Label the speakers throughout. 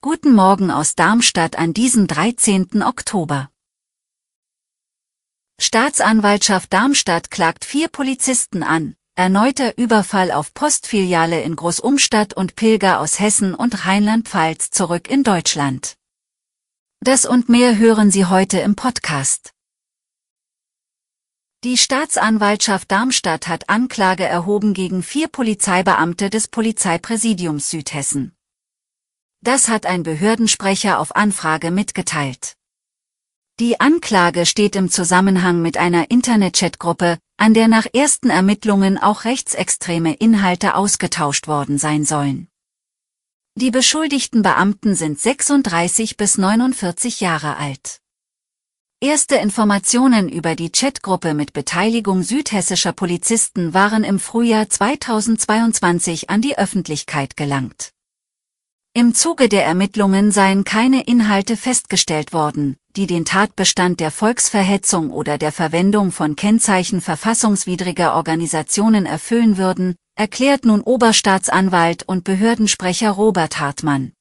Speaker 1: Guten Morgen aus Darmstadt an diesem 13. Oktober. Staatsanwaltschaft Darmstadt klagt vier Polizisten an. Erneuter Überfall auf Postfiliale in Großumstadt und Pilger aus Hessen und Rheinland-Pfalz zurück in Deutschland. Das und mehr hören Sie heute im Podcast. Die Staatsanwaltschaft Darmstadt hat Anklage erhoben gegen vier Polizeibeamte des Polizeipräsidiums Südhessen. Das hat ein Behördensprecher auf Anfrage mitgeteilt. Die Anklage steht im Zusammenhang mit einer Internet-Chat-Gruppe, an der nach ersten Ermittlungen auch rechtsextreme Inhalte ausgetauscht worden sein sollen. Die beschuldigten Beamten sind 36 bis 49 Jahre alt. Erste Informationen über die Chatgruppe mit Beteiligung südhessischer Polizisten waren im Frühjahr 2022 an die Öffentlichkeit gelangt. Im Zuge der Ermittlungen seien keine Inhalte festgestellt worden, die den Tatbestand der Volksverhetzung oder der Verwendung von Kennzeichen verfassungswidriger Organisationen erfüllen würden, erklärt nun Oberstaatsanwalt und Behördensprecher Robert Hartmann.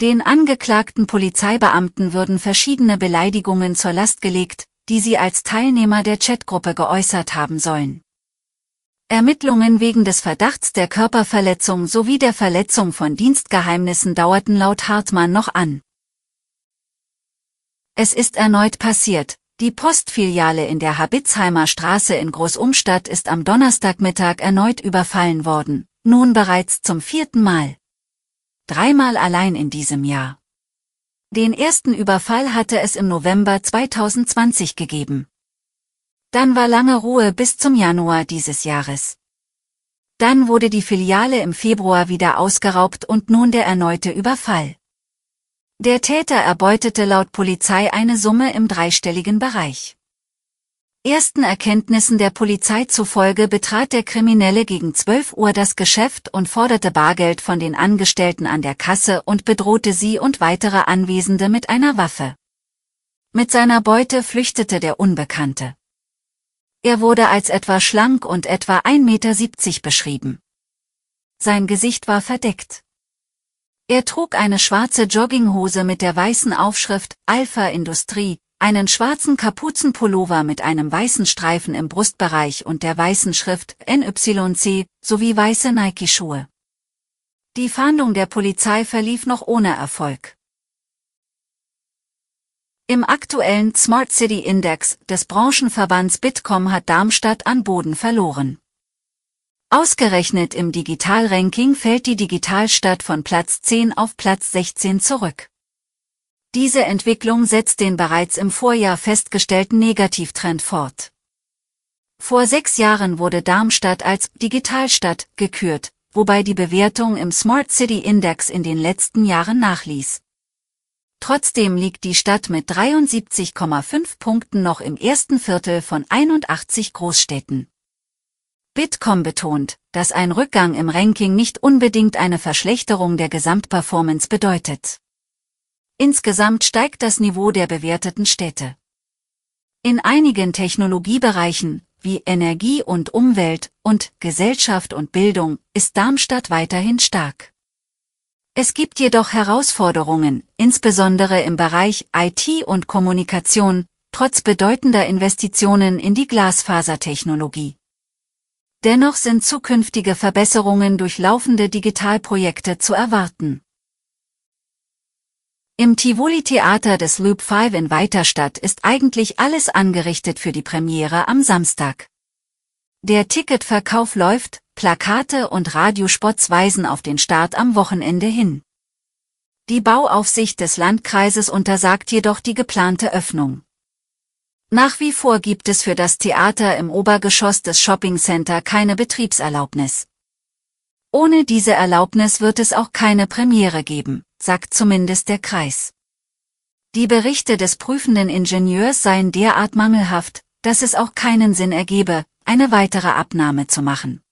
Speaker 1: Den angeklagten Polizeibeamten würden verschiedene Beleidigungen zur Last gelegt, die sie als Teilnehmer der Chatgruppe geäußert haben sollen. Ermittlungen wegen des Verdachts der Körperverletzung sowie der Verletzung von Dienstgeheimnissen dauerten laut Hartmann noch an. Es ist erneut passiert. Die Postfiliale in der Habitzheimer Straße in Großumstadt ist am Donnerstagmittag erneut überfallen worden, nun bereits zum vierten Mal dreimal allein in diesem Jahr. Den ersten Überfall hatte es im November 2020 gegeben. Dann war lange Ruhe bis zum Januar dieses Jahres. Dann wurde die Filiale im Februar wieder ausgeraubt und nun der erneute Überfall. Der Täter erbeutete laut Polizei eine Summe im dreistelligen Bereich. Ersten Erkenntnissen der Polizei zufolge betrat der Kriminelle gegen 12 Uhr das Geschäft und forderte Bargeld von den Angestellten an der Kasse und bedrohte sie und weitere Anwesende mit einer Waffe. Mit seiner Beute flüchtete der Unbekannte. Er wurde als etwa schlank und etwa 1,70 Meter beschrieben. Sein Gesicht war verdeckt. Er trug eine schwarze Jogginghose mit der weißen Aufschrift Alpha Industrie, einen schwarzen Kapuzenpullover mit einem weißen Streifen im Brustbereich und der weißen Schrift NYC sowie weiße Nike-Schuhe. Die Fahndung der Polizei verlief noch ohne Erfolg. Im aktuellen Smart City Index des Branchenverbands Bitkom hat Darmstadt an Boden verloren. Ausgerechnet im Digitalranking fällt die Digitalstadt von Platz 10 auf Platz 16 zurück. Diese Entwicklung setzt den bereits im Vorjahr festgestellten Negativtrend fort. Vor sechs Jahren wurde Darmstadt als Digitalstadt gekürt, wobei die Bewertung im Smart City Index in den letzten Jahren nachließ. Trotzdem liegt die Stadt mit 73,5 Punkten noch im ersten Viertel von 81 Großstädten. Bitkom betont, dass ein Rückgang im Ranking nicht unbedingt eine Verschlechterung der Gesamtperformance bedeutet. Insgesamt steigt das Niveau der bewerteten Städte. In einigen Technologiebereichen, wie Energie und Umwelt und Gesellschaft und Bildung, ist Darmstadt weiterhin stark. Es gibt jedoch Herausforderungen, insbesondere im Bereich IT und Kommunikation, trotz bedeutender Investitionen in die Glasfasertechnologie. Dennoch sind zukünftige Verbesserungen durch laufende Digitalprojekte zu erwarten. Im Tivoli-Theater des Loop 5 in Weiterstadt ist eigentlich alles angerichtet für die Premiere am Samstag. Der Ticketverkauf läuft, Plakate und Radiospots weisen auf den Start am Wochenende hin. Die Bauaufsicht des Landkreises untersagt jedoch die geplante Öffnung. Nach wie vor gibt es für das Theater im Obergeschoss des Shopping Center keine Betriebserlaubnis. Ohne diese Erlaubnis wird es auch keine Premiere geben, sagt zumindest der Kreis. Die Berichte des prüfenden Ingenieurs seien derart mangelhaft, dass es auch keinen Sinn ergebe, eine weitere Abnahme zu machen.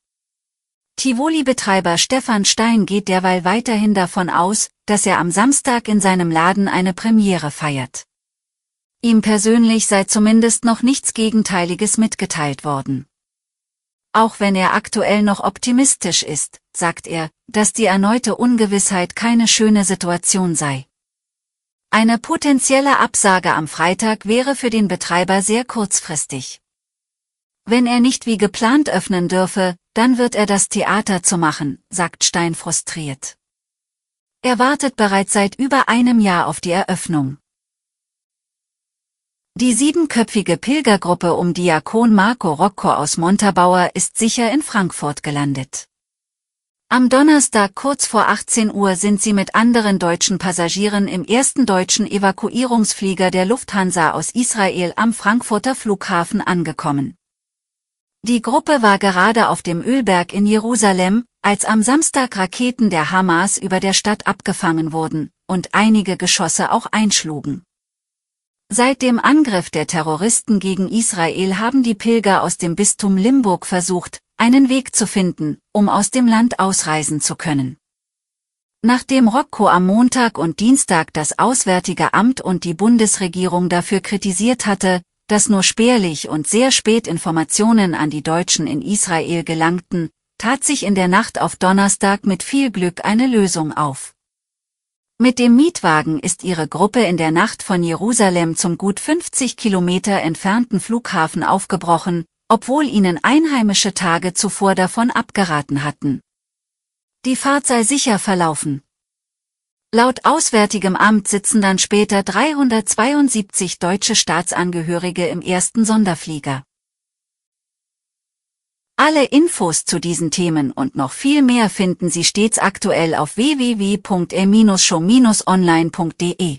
Speaker 1: Tivoli-Betreiber Stefan Stein geht derweil weiterhin davon aus, dass er am Samstag in seinem Laden eine Premiere feiert. Ihm persönlich sei zumindest noch nichts Gegenteiliges mitgeteilt worden. Auch wenn er aktuell noch optimistisch ist, sagt er, dass die erneute Ungewissheit keine schöne Situation sei. Eine potenzielle Absage am Freitag wäre für den Betreiber sehr kurzfristig. Wenn er nicht wie geplant öffnen dürfe, dann wird er das Theater zu machen, sagt Stein frustriert. Er wartet bereits seit über einem Jahr auf die Eröffnung. Die siebenköpfige Pilgergruppe um Diakon Marco Rocco aus Montabaur ist sicher in Frankfurt gelandet. Am Donnerstag kurz vor 18 Uhr sind sie mit anderen deutschen Passagieren im ersten deutschen Evakuierungsflieger der Lufthansa aus Israel am Frankfurter Flughafen angekommen. Die Gruppe war gerade auf dem Ölberg in Jerusalem, als am Samstag Raketen der Hamas über der Stadt abgefangen wurden und einige Geschosse auch einschlugen. Seit dem Angriff der Terroristen gegen Israel haben die Pilger aus dem Bistum Limburg versucht, einen Weg zu finden, um aus dem Land ausreisen zu können. Nachdem Rocco am Montag und Dienstag das Auswärtige Amt und die Bundesregierung dafür kritisiert hatte, dass nur spärlich und sehr spät Informationen an die Deutschen in Israel gelangten, tat sich in der Nacht auf Donnerstag mit viel Glück eine Lösung auf. Mit dem Mietwagen ist ihre Gruppe in der Nacht von Jerusalem zum gut 50 Kilometer entfernten Flughafen aufgebrochen, obwohl ihnen einheimische Tage zuvor davon abgeraten hatten. Die Fahrt sei sicher verlaufen. Laut Auswärtigem Amt sitzen dann später 372 deutsche Staatsangehörige im ersten Sonderflieger. Alle Infos zu diesen Themen und noch viel mehr finden Sie stets aktuell auf www.er-show-online.de.